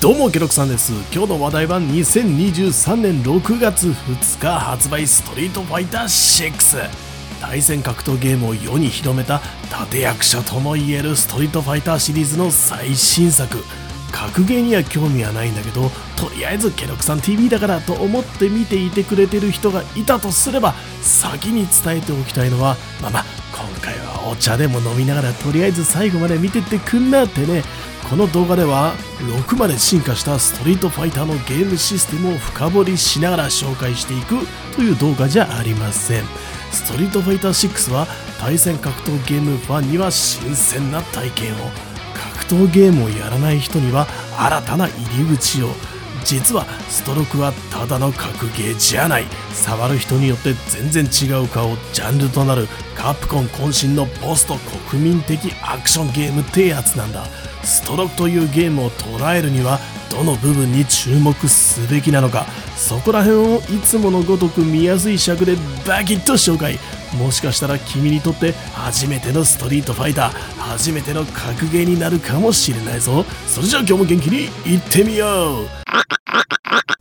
どうもケロクさんです。今日の話題は2023年6月2日発売ストリートファイター6対戦格闘ゲームを世に広めた立役者ともいえるストリートファイターシリーズの最新作。格ゲーには興味はないんだけどとりあえずケロクさん TV だからと思って見ていてくれてる人がいたとすれば先に伝えておきたいのはまあまあ今回はお茶でも飲みながらとりあえず最後まで見てってくんなってね。この動画では6まで進化したストリートファイターのゲームシステムを深掘りしながら紹介していくという動画じゃありません。ストリートファイター6は対戦格闘ゲームファンには新鮮な体験を。闘ゲームをやらない人には新たな入り口を。実はストロークはただの格ゲーじゃない。触る人によって全然違う顔。ジャンルとなるカプコン渾身のポスト国民的アクションゲームってやつなんだ。ストロークというゲームを捉えるにはどの部分に注目すべきなのか。そこら辺をいつものごとく見やすい尺でバキッと紹介。もしかしたら君にとって初めてのストリートファイター初めての格ゲーになるかもしれないぞ。それじゃあ今日も元気にいってみよう。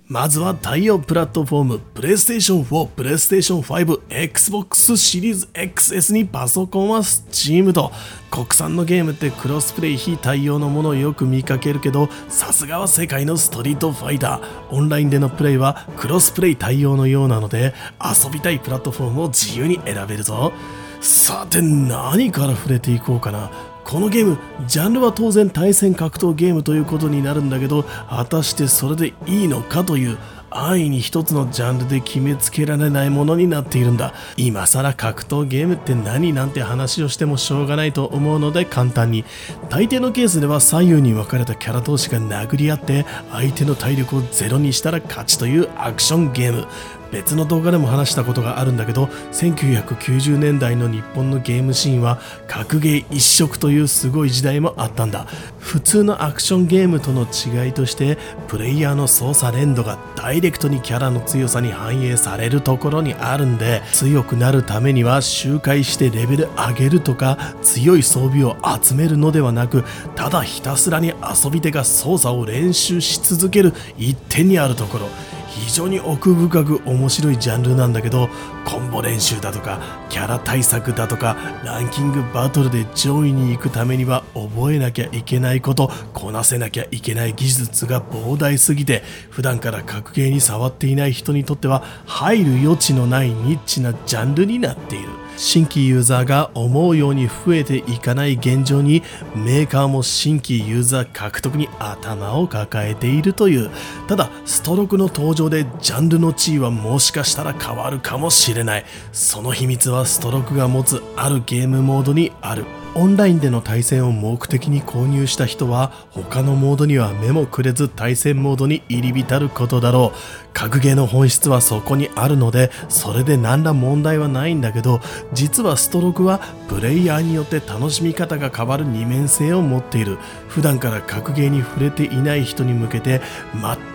まずは対応プラットフォーム、プレイステーション4、プレイステーション5、Xbox シリーズ XS にパソコンは Steam と、国産のゲームってクロスプレイ非対応のものをよく見かけるけど、さすがは世界のストリートファイター。オンラインでのプレイはクロスプレイ対応のようなので、遊びたいプラットフォームを自由に選べるぞ。さて何から触れていこうかな。このゲームジャンルは当然対戦格闘ゲームということになるんだけど果たしてそれでいいのかという安易に一つのジャンルで決めつけられないものになっているんだ。今更格闘ゲームって何なんて話をしてもしょうがないと思うので簡単に。大抵のケースでは左右に分かれたキャラ同士が殴り合って相手の体力をゼロにしたら勝ちというアクションゲーム。別の動画でも話したことがあるんだけど1990年代の日本のゲームシーンは格ゲー一色というすごい時代もあったんだ。普通のアクションゲームとの違いとしてプレイヤーの操作連動がダイレクトにキャラの強さに反映されるところにあるんで強くなるためには周回してレベル上げるとか強い装備を集めるのではなくただひたすらに遊び手が操作を練習し続ける一点にあるところ。非常に奥深く面白いジャンルなんだけどコンボ練習だとかキャラ対策だとかランキングバトルで上位に行くためには覚えなきゃいけないことこなせなきゃいけない技術が膨大すぎて普段から格ゲーに触っていない人にとっては入る余地のないニッチなジャンルになっている。新規ユーザーが思うように増えていかない現状にメーカーも新規ユーザー獲得に頭を抱えているという。ただストロークの登場でジャンルの地位はもしかしたら変わるかもしれない。その秘密はストロークが持つあるゲームモードにある。オンラインでの対戦を目的に購入した人は他のモードには目もくれず対戦モードに入り浸ることだろう。格ゲーの本質はそこにあるのでそれで何ら問題はないんだけど実はストロークはプレイヤーによって楽しみ方が変わる二面性を持っている。普段から格ゲーに触れていない人に向けて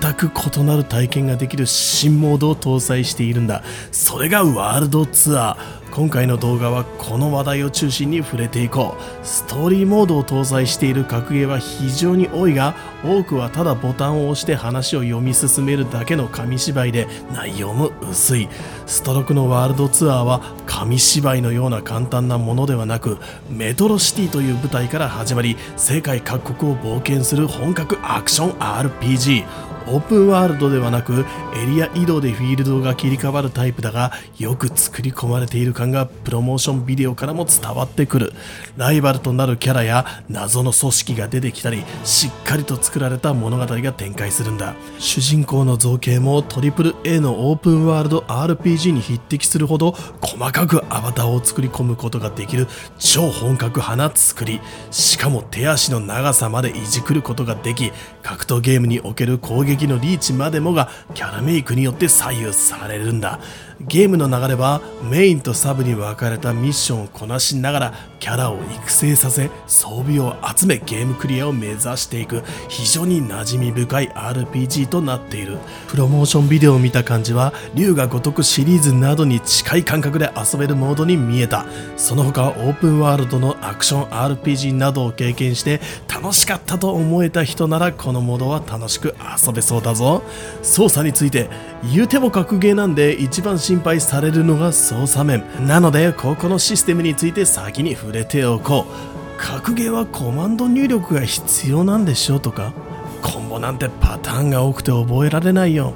全く異なる体験ができる新モードを搭載しているんだ。それがワールドツアー。今回の動画はこの話題を中心に触れていこう。ストーリーモードを搭載している格ゲーは非常に多いが多くはただボタンを押して話を読み進めるだけの紙芝居で内容も薄い。ストロークのワールドツアーは紙芝居のような簡単なものではなくメトロシティという舞台から始まり世界各国を冒険する本格アクション RPG オープンワールドではなくエリア移動でフィールドが切り替わるタイプだがよく作り込まれている感がプロモーションビデオからも伝わってくる。ライバルとなるキャラや謎の組織が出てきたりしっかりと作られた物語が展開するんだ。主人公の造形も AAA のオープンワールド RPG に匹敵するほど細かくアバターを作り込むことができる超本格派な作り。しかも手足の長さまでいじくることができ格闘ゲームにおける攻撃撃のリーチまでもがキャラメイクによって左右されるんだ。ゲームの流れはメインとサブに分かれたミッションをこなしながらキャラを育成させ装備を集めゲームクリアを目指していく非常に馴染み深い RPG となっている。プロモーションビデオを見た感じは龍が如くシリーズなどに近い感覚で遊べるモードに見えた。その他オープンワールドのアクション RPG などを経験して楽しかったと思えた人ならこのモードは楽しく遊べそうだぞ。操作について言うても格ゲーなんで一番心配されるのが操作面。なのでここのシステムについて先に触れておこう。格ゲーはコマンド入力が必要なんでしょうとか。コンボなんてパターンが多くて覚えられないよ。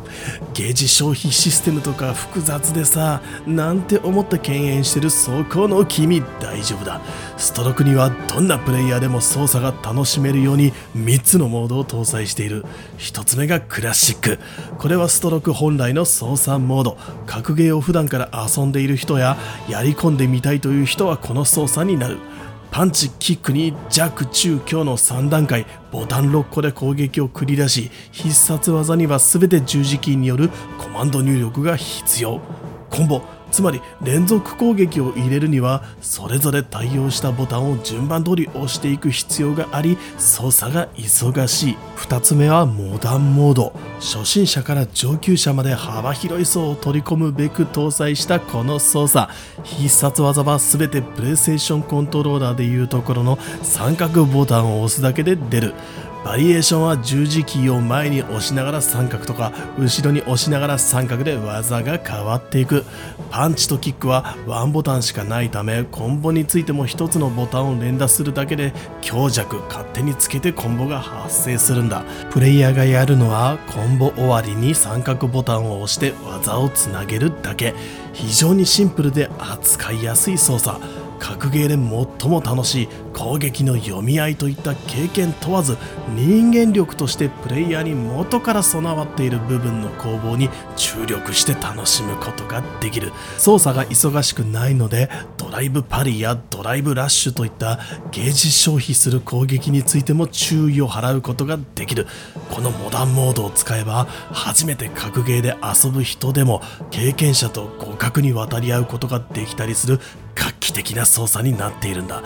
ゲージ消費システムとか複雑でさなんて思って敬遠してる走行の君大丈夫だ。ストロークにはどんなプレイヤーでも操作が楽しめるように3つのモードを搭載している。1つ目がクラシック。これはストローク本来の操作モード。格ゲーを普段から遊んでいる人ややり込んでみたいという人はこの操作になる。パンチ、キックに弱、中、強の3段階、ボタン6個で攻撃を繰り出し、必殺技には全て十字キーによるコマンド入力が必要。コンボ、つまり連続攻撃を入れるにはそれぞれ対応したボタンを順番通り押していく必要があり操作が忙しい。2つ目はモダンモード。初心者から上級者まで幅広い層を取り込むべく搭載したこの操作。必殺技は全てプレイステーションコントローラーでいうところの三角ボタンを押すだけで出る。バリエーションは十字キーを前に押しながら三角とか後ろに押しながら三角で技が変わっていく。パンチとキックはワンボタンしかないためコンボについても1つのボタンを連打するだけで強弱勝手につけてコンボが発生するんだ。プレイヤーがやるのはコンボ終わりに三角ボタンを押して技をつなげるだけ。非常にシンプルで扱いやすい操作。格ゲーで最も楽しい攻撃の読み合いといった経験問わず人間力としてプレイヤーに元から備わっている部分の攻防に注力して楽しむことができる。操作が忙しくないのでドライブパリやドライブラッシュといったゲージ消費する攻撃についても注意を払うことができる。このモダンモードを使えば初めて格ゲーで遊ぶ人でも経験者と互角に渡り合うことができたりする画期的な操作になっているんだ。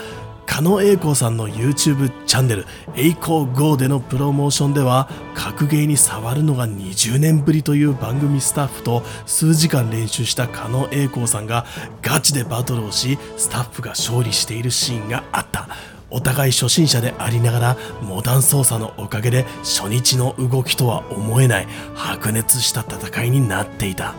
狩野英孝さんの YouTube チャンネル「栄光 GO」でのプロモーションでは格ゲーに触るのが20年ぶりという番組スタッフと数時間練習した狩野英孝さんがガチでバトルをしスタッフが勝利しているシーンがあった。お互い初心者でありながらモダン操作のおかげで初日の動きとは思えない白熱した戦いになっていた。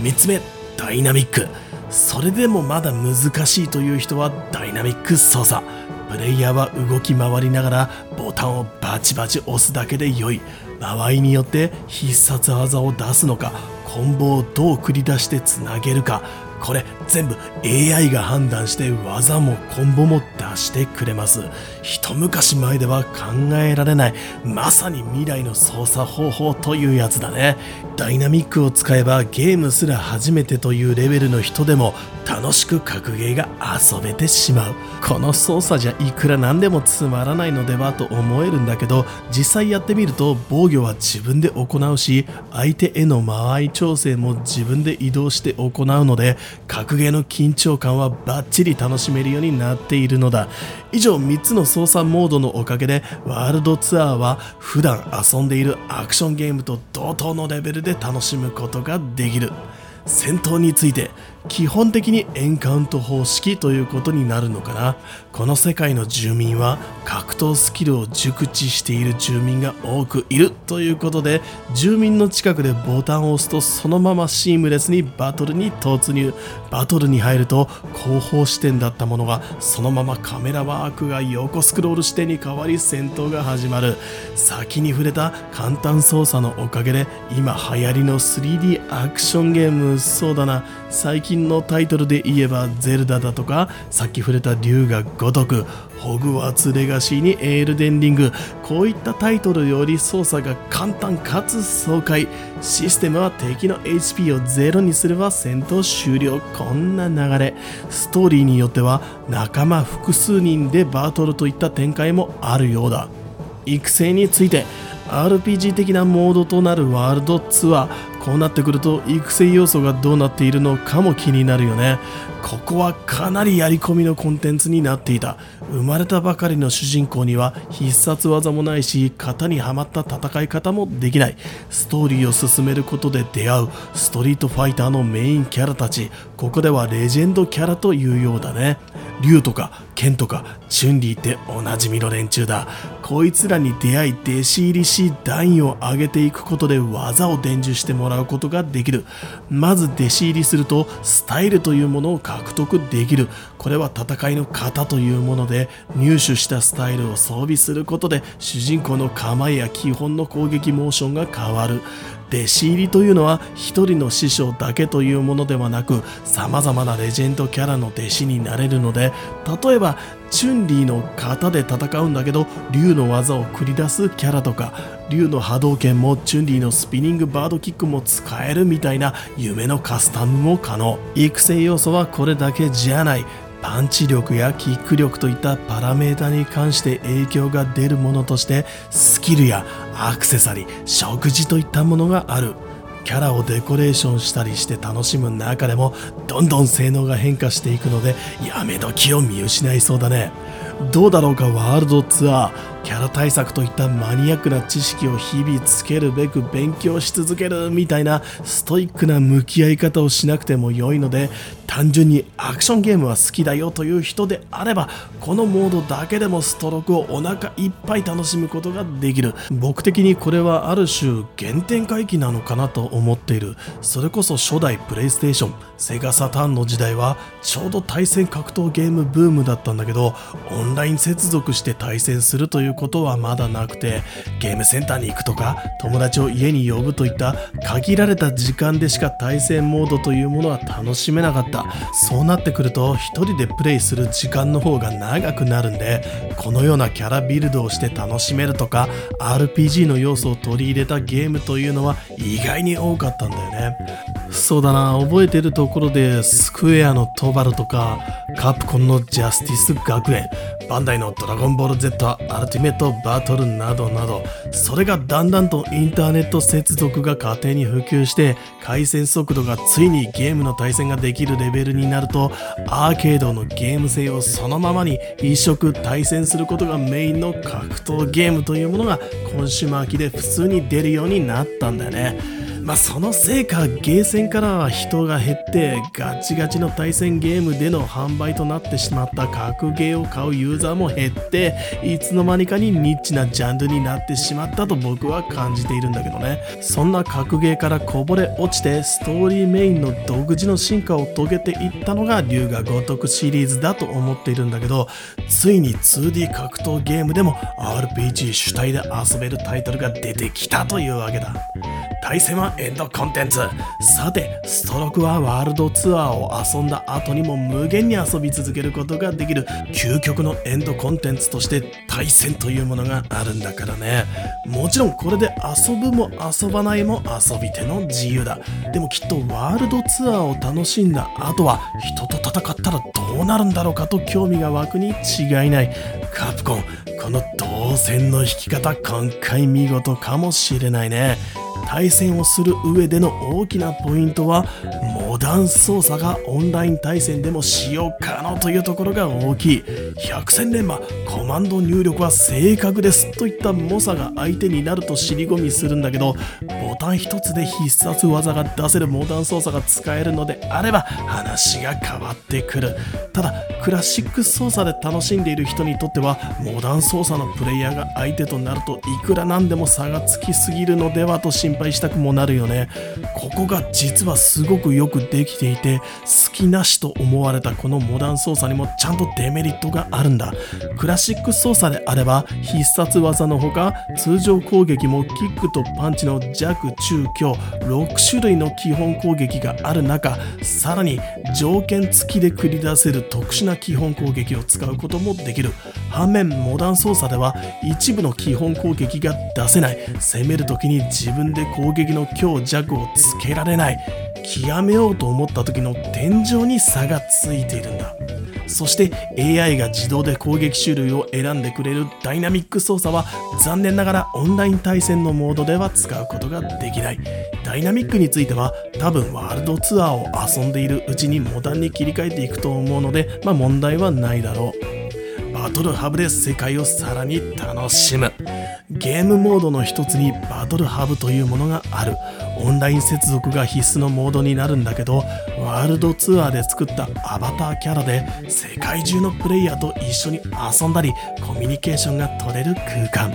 3つ目ダイナミック。それでもまだ難しいという人はダイナミック操作。プレイヤーは動き回りながらボタンをバチバチ押すだけで良い。場合によって必殺技を出すのかコンボをどう繰り出してつなげるか。これ全部 AI が判断して技もコンボも出してくれます。一昔前では考えられない。まさに未来の操作方法というやつだね。ダイナミックを使えばゲームすら初めてというレベルの人でも楽しく格ゲーが遊べてしまう。この操作じゃいくらなんでもつまらないのではと思えるんだけど実際やってみると防御は自分で行うし相手への間合い調整も自分で移動して行うので格ゲーの緊張感はバッチリ楽しめるようになっているのだ。以上3つの操作モードのおかげでワールドツアーは普段遊んでいるアクションゲームと同等のレベルで楽しむことができる。戦闘について基本的にエンカウント方式ということになるのかな。この世界の住民は格闘スキルを熟知している住民が多くいるということで住民の近くでボタンを押すとそのままシームレスにバトルに突入。バトルに入ると後方視点だったものがそのままカメラワークが横スクロール視点に変わり戦闘が始まる。先に触れた簡単操作のおかげで今流行りの 3D アクションゲームそうだな。最近のタイトルで言えばゼルダだとかさっき触れた竜が如くホグワーツレガシーにエールデンリング。こういったタイトルより操作が簡単かつ爽快。システムは敵の HP をゼロにすれば戦闘終了。こんな流れ。ストーリーによっては仲間複数人でバトルといった展開もあるようだ。育成について RPG 的なモードとなるワールドツアー。こうなってくると育成要素がどうなっているのかも気になるよね。ここはかなりやり込みのコンテンツになっていた。生まれたばかりの主人公には必殺技もないし型にはまった戦い方もできない。ストーリーを進めることで出会うストリートファイターのメインキャラたち。ここではレジェンドキャラというようだね。竜とか剣とかチュンリーっておなじみの連中だ。こいつらに出会い弟子入りし段位を上げていくことで技を伝授してもらうことができる。まず弟子入りするとスタイルというものを獲得できる。これは戦いの型というもので入手したスタイルを装備することで主人公の構えや基本の攻撃モーションが変わる。弟子入りというのは一人の師匠だけというものではなく様々なレジェンドキャラの弟子になれるので例えばチュンリーの型で戦うんだけど竜の技を繰り出すキャラとか竜の波動拳もチュンリーのスピニングバードキックも使えるみたいな夢のカスタムも可能。育成要素はこれだけじゃない。パンチ力やキック力といったパラメータに関して影響が出るものとしてスキルやアクセサリー食事といったものがある。キャラをデコレーションしたりして楽しむ中でもどんどん性能が変化していくのでやめ時を見失いそうだね。どうだろうかワールドツアー。キャラ対策といったマニアックな知識を日々つけるべく勉強し続けるみたいなストイックな向き合い方をしなくても良いので単純にアクションゲームは好きだよという人であればこのモードだけでもストロークをお腹いっぱい楽しむことができる。僕的にこれはある種原点回帰なのかなと思っている。それこそ初代プレイステーションセガサターンの時代はちょうど対戦格闘ゲームブームだったんだけどオンライン接続して対戦するということはまだなくてゲームセンターに行くとか友達を家に呼ぶといった限られた時間でしか対戦モードというものは楽しめなかった。そうなってくると1人でプレイする時間の方が長くなるんでこのようなキャラビルドをして楽しめるとか RPG の要素を取り入れたゲームというのは意外に多かったんだよね。そうだな。覚えてるところでスクエアのトバルとかカプコンのジャスティス学園バンダイのドラゴンボール Z アルティメットバトルなどなどそれがだんだんとインターネット接続が家庭に普及して回線速度がついにゲームの対戦ができるレベルになるとアーケードのゲーム性をそのままに一色対戦することがメインの格闘ゲームというものが今週末期で普通に出るようになったんだよね。まあ、そのせいかゲーセンからは人が減ってガチガチの対戦ゲームでの販売となってしまった格ゲーを買うユーザーも減っていつの間にかにニッチなジャンルになってしまったと僕は感じているんだけどね。そんな格ゲーからこぼれ落ちてストーリーメインの独自の進化を遂げていったのが龍が如くシリーズだと思っているんだけどついに 2D 格闘ゲームでも RPG 主体で遊べるタイトルが出てきたというわけだ。対戦はエンドコンテンツ。さてストロークはワールドツアーを遊んだ後にも無限に遊び続けることができる究極のエンドコンテンツとして対戦というものがあるんだからね。もちろんこれで遊ぶも遊ばないも遊び手の自由だ。でもきっとワールドツアーを楽しんだ後は人と戦ったらどうなるんだろうかと興味が湧くに違いない。カプコンこの動線の引き方今回見事かもしれないね。対戦をする上での大きなポイントはモダン操作がオンライン対戦でも使用可能というところが大きい。百戦錬磨コマンド入力は正確です。といった猛者が相手になると尻込みするんだけどボタン一つで必殺技が出せるモダン操作が使えるのであれば話が変わってくる。ただクラシック操作で楽しんでいる人にとってはモダン操作のプレイヤーが相手となるといくらなんでも差がつきすぎるのではと心配したくもなるよね。ここが実はすごくよくでできていて好きなしと思われたこのモダン操作にもちゃんとデメリットがあるんだ。クラシック操作であれば必殺技のほか通常攻撃もキックとパンチの弱中強6種類の基本攻撃がある中さらに条件付きで繰り出せる特殊な基本攻撃を使うこともできる。反面モダン操作では一部の基本攻撃が出せない。攻める時に自分で攻撃の強弱をつけられない。極めようと思った時の天井に差がついているんだ。そして AI が自動で攻撃種類を選んでくれるダイナミック操作は残念ながらオンライン対戦のモードでは使うことができない。ダイナミックについては多分ワールドツアーを遊んでいるうちにモダンに切り替えていくと思うのでまあ問題はないだろう。バトルハブで世界をさらに楽しむ。ゲームモードの一つにバトルハブというものがある。オンライン接続が必須のモードになるんだけどワールドツアーで作ったアバターキャラで世界中のプレイヤーと一緒に遊んだりコミュニケーションが取れる空間。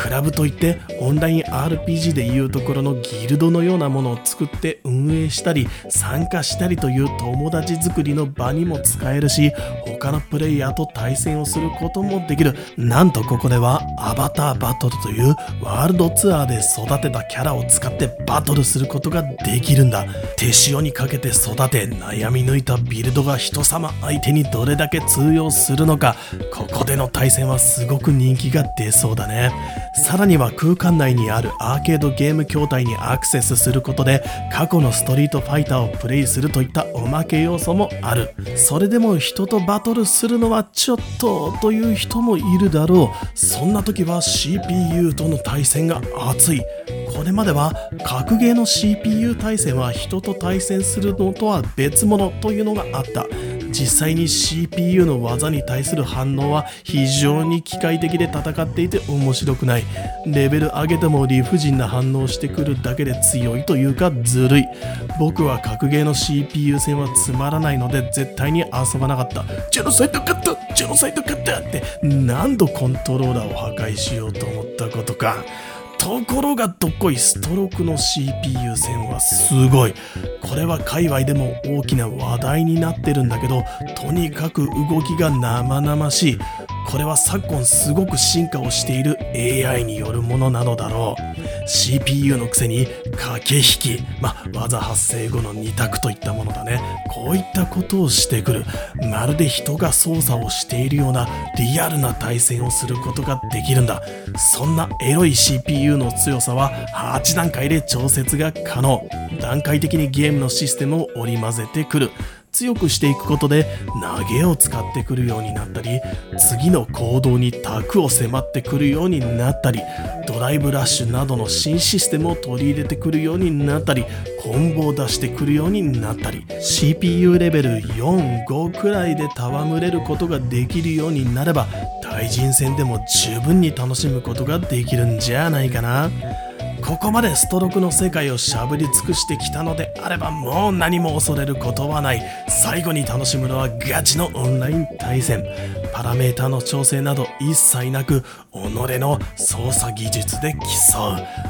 クラブといってオンライン RPG でいうところのギルドのようなものを作って運営したり参加したりという友達作りの場にも使えるし他のプレイヤーと対戦をすることもできる。なんとここではアバターバトルというワールドツアーで育てたキャラを使ってバトルすることができるんだ。手塩にかけて育て悩み抜いたビルドが人様相手にどれだけ通用するのか。ここでの対戦はすごく人気が出そうだね。さらには空間内にあるアーケードゲーム筐体にアクセスすることで過去のストリートファイターをプレイするといったおまけ要素もある。それでも人とバトルするのはちょっとという人もいるだろう。そんな時は CPU との対戦が熱い。これまでは格ゲーの CPU 対戦は人と対戦するのとは別物というのがあった。実際に CPU の技に対する反応は非常に機械的で戦っていて面白くない。レベル上げても理不尽な反応してくるだけで強いというかずるい。僕は格ゲーの CPU 戦はつまらないので絶対に遊ばなかった。ジェノサイドカットジェノサイドカットって何度コントローラーを破壊しようと思ったことか。ところがどっこいストロークの CPU 線はすごい。これは界隈でも大きな話題になってるんだけどとにかく動きが生々しい。これは昨今すごく進化をしている AI によるものなのだろう。CPU のくせに駆け引き、ま技発生後の2択といったものだね。こういったことをしてくる。まるで人が操作をしているようなリアルな対戦をすることができるんだ。そんなエロい CPU の強さは8段階で調節が可能。段階的にゲームのシステムを織り交ぜてくる。強くしていくことで投げを使ってくるようになったり次の行動に卓を迫ってくるようになったりドライブラッシュなどの新システムを取り入れてくるようになったりコンボを出してくるようになったり CPU レベル45くらいで戯れることができるようになれば対人戦でも十分に楽しむことができるんじゃないかな。ここまでストロークの世界をしゃぶり尽くしてきたのであればもう何も恐れることはない。最後に楽しむのはガチのオンライン対戦。パラメータの調整など一切なく己の操作技術で競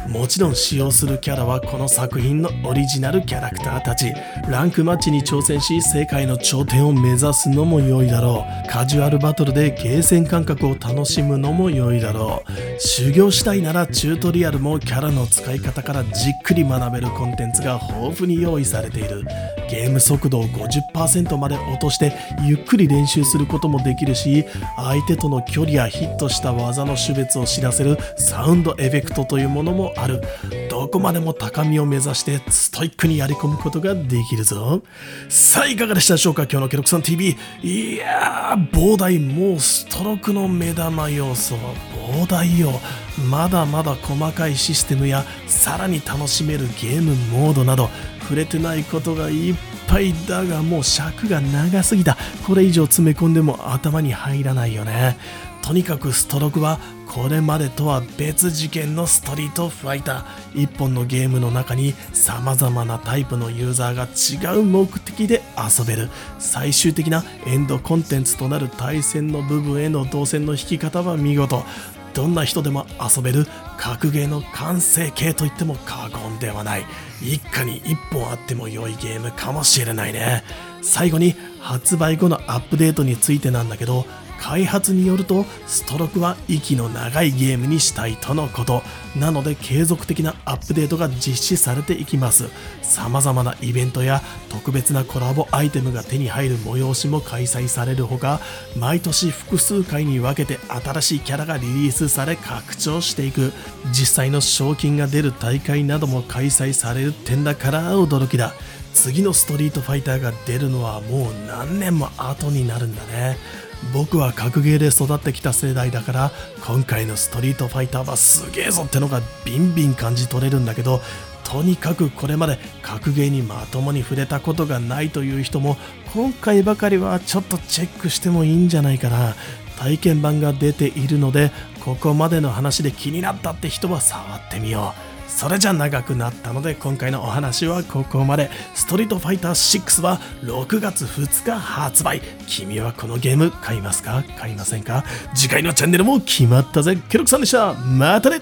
うもちろん使用するキャラはこの作品のオリジナルキャラクターたち。ランクマッチに挑戦し世界の頂点を目指すのも良いだろう。カジュアルバトルでゲーセン感覚を楽しむのも良いだろう。修行したいならチュートリアルもキャラの使い方からじっくり学べるコンテンツが豊富に用意されている。ゲーム速度を50%まで落としてゆっくり練習することもできるし相手との距離やヒットした技のの種別を知らせるサウンドエフェクトというものもある。どこまでも高みを目指してストイックにやり込むことができるぞ。さあいかがでしたでしょうか？今日のケロクさん TV いやー膨大もうストロークの目玉要素は膨大よ。まだまだ細かいシステムやさらに楽しめるゲームモードなど触れてないことがいっぱいだがもう尺が長すぎた。これ以上詰め込んでも頭に入らないよね。とにかくストロークはこれまでとは別次元のストリートファイター。一本のゲームの中に様々なタイプのユーザーが違う目的で遊べる。最終的なエンドコンテンツとなる対戦の部分への動線の引き方は見事。どんな人でも遊べる格ゲーの完成形といっても過言ではない。一家に一本あっても良いゲームかもしれないね。最後に発売後のアップデートについてなんだけど開発によるとストロークは息の長いゲームにしたいとのこと。なので継続的なアップデートが実施されていきます。様々なイベントや特別なコラボアイテムが手に入る催しも開催されるほか毎年複数回に分けて新しいキャラがリリースされ拡張していく。実際の賞金が出る大会なども開催される点だから驚きだ。次のストリートファイターが出るのはもう何年も後になるんだね。僕は格ゲーで育ってきた世代だから今回のストリートファイターはすげえぞってのがビンビン感じ取れるんだけどとにかくこれまで格ゲーにまともに触れたことがないという人も今回ばかりはちょっとチェックしてもいいんじゃないかな。体験版が出ているのでここまでの話で気になったって人は触ってみよう。それじゃ長くなったので今回のお話はここまで。ストリートファイター6は6月2日発売。君はこのゲーム買いますか？買いませんか？次回のチャンネルも決まったぜ。ケロクさんでした。またね。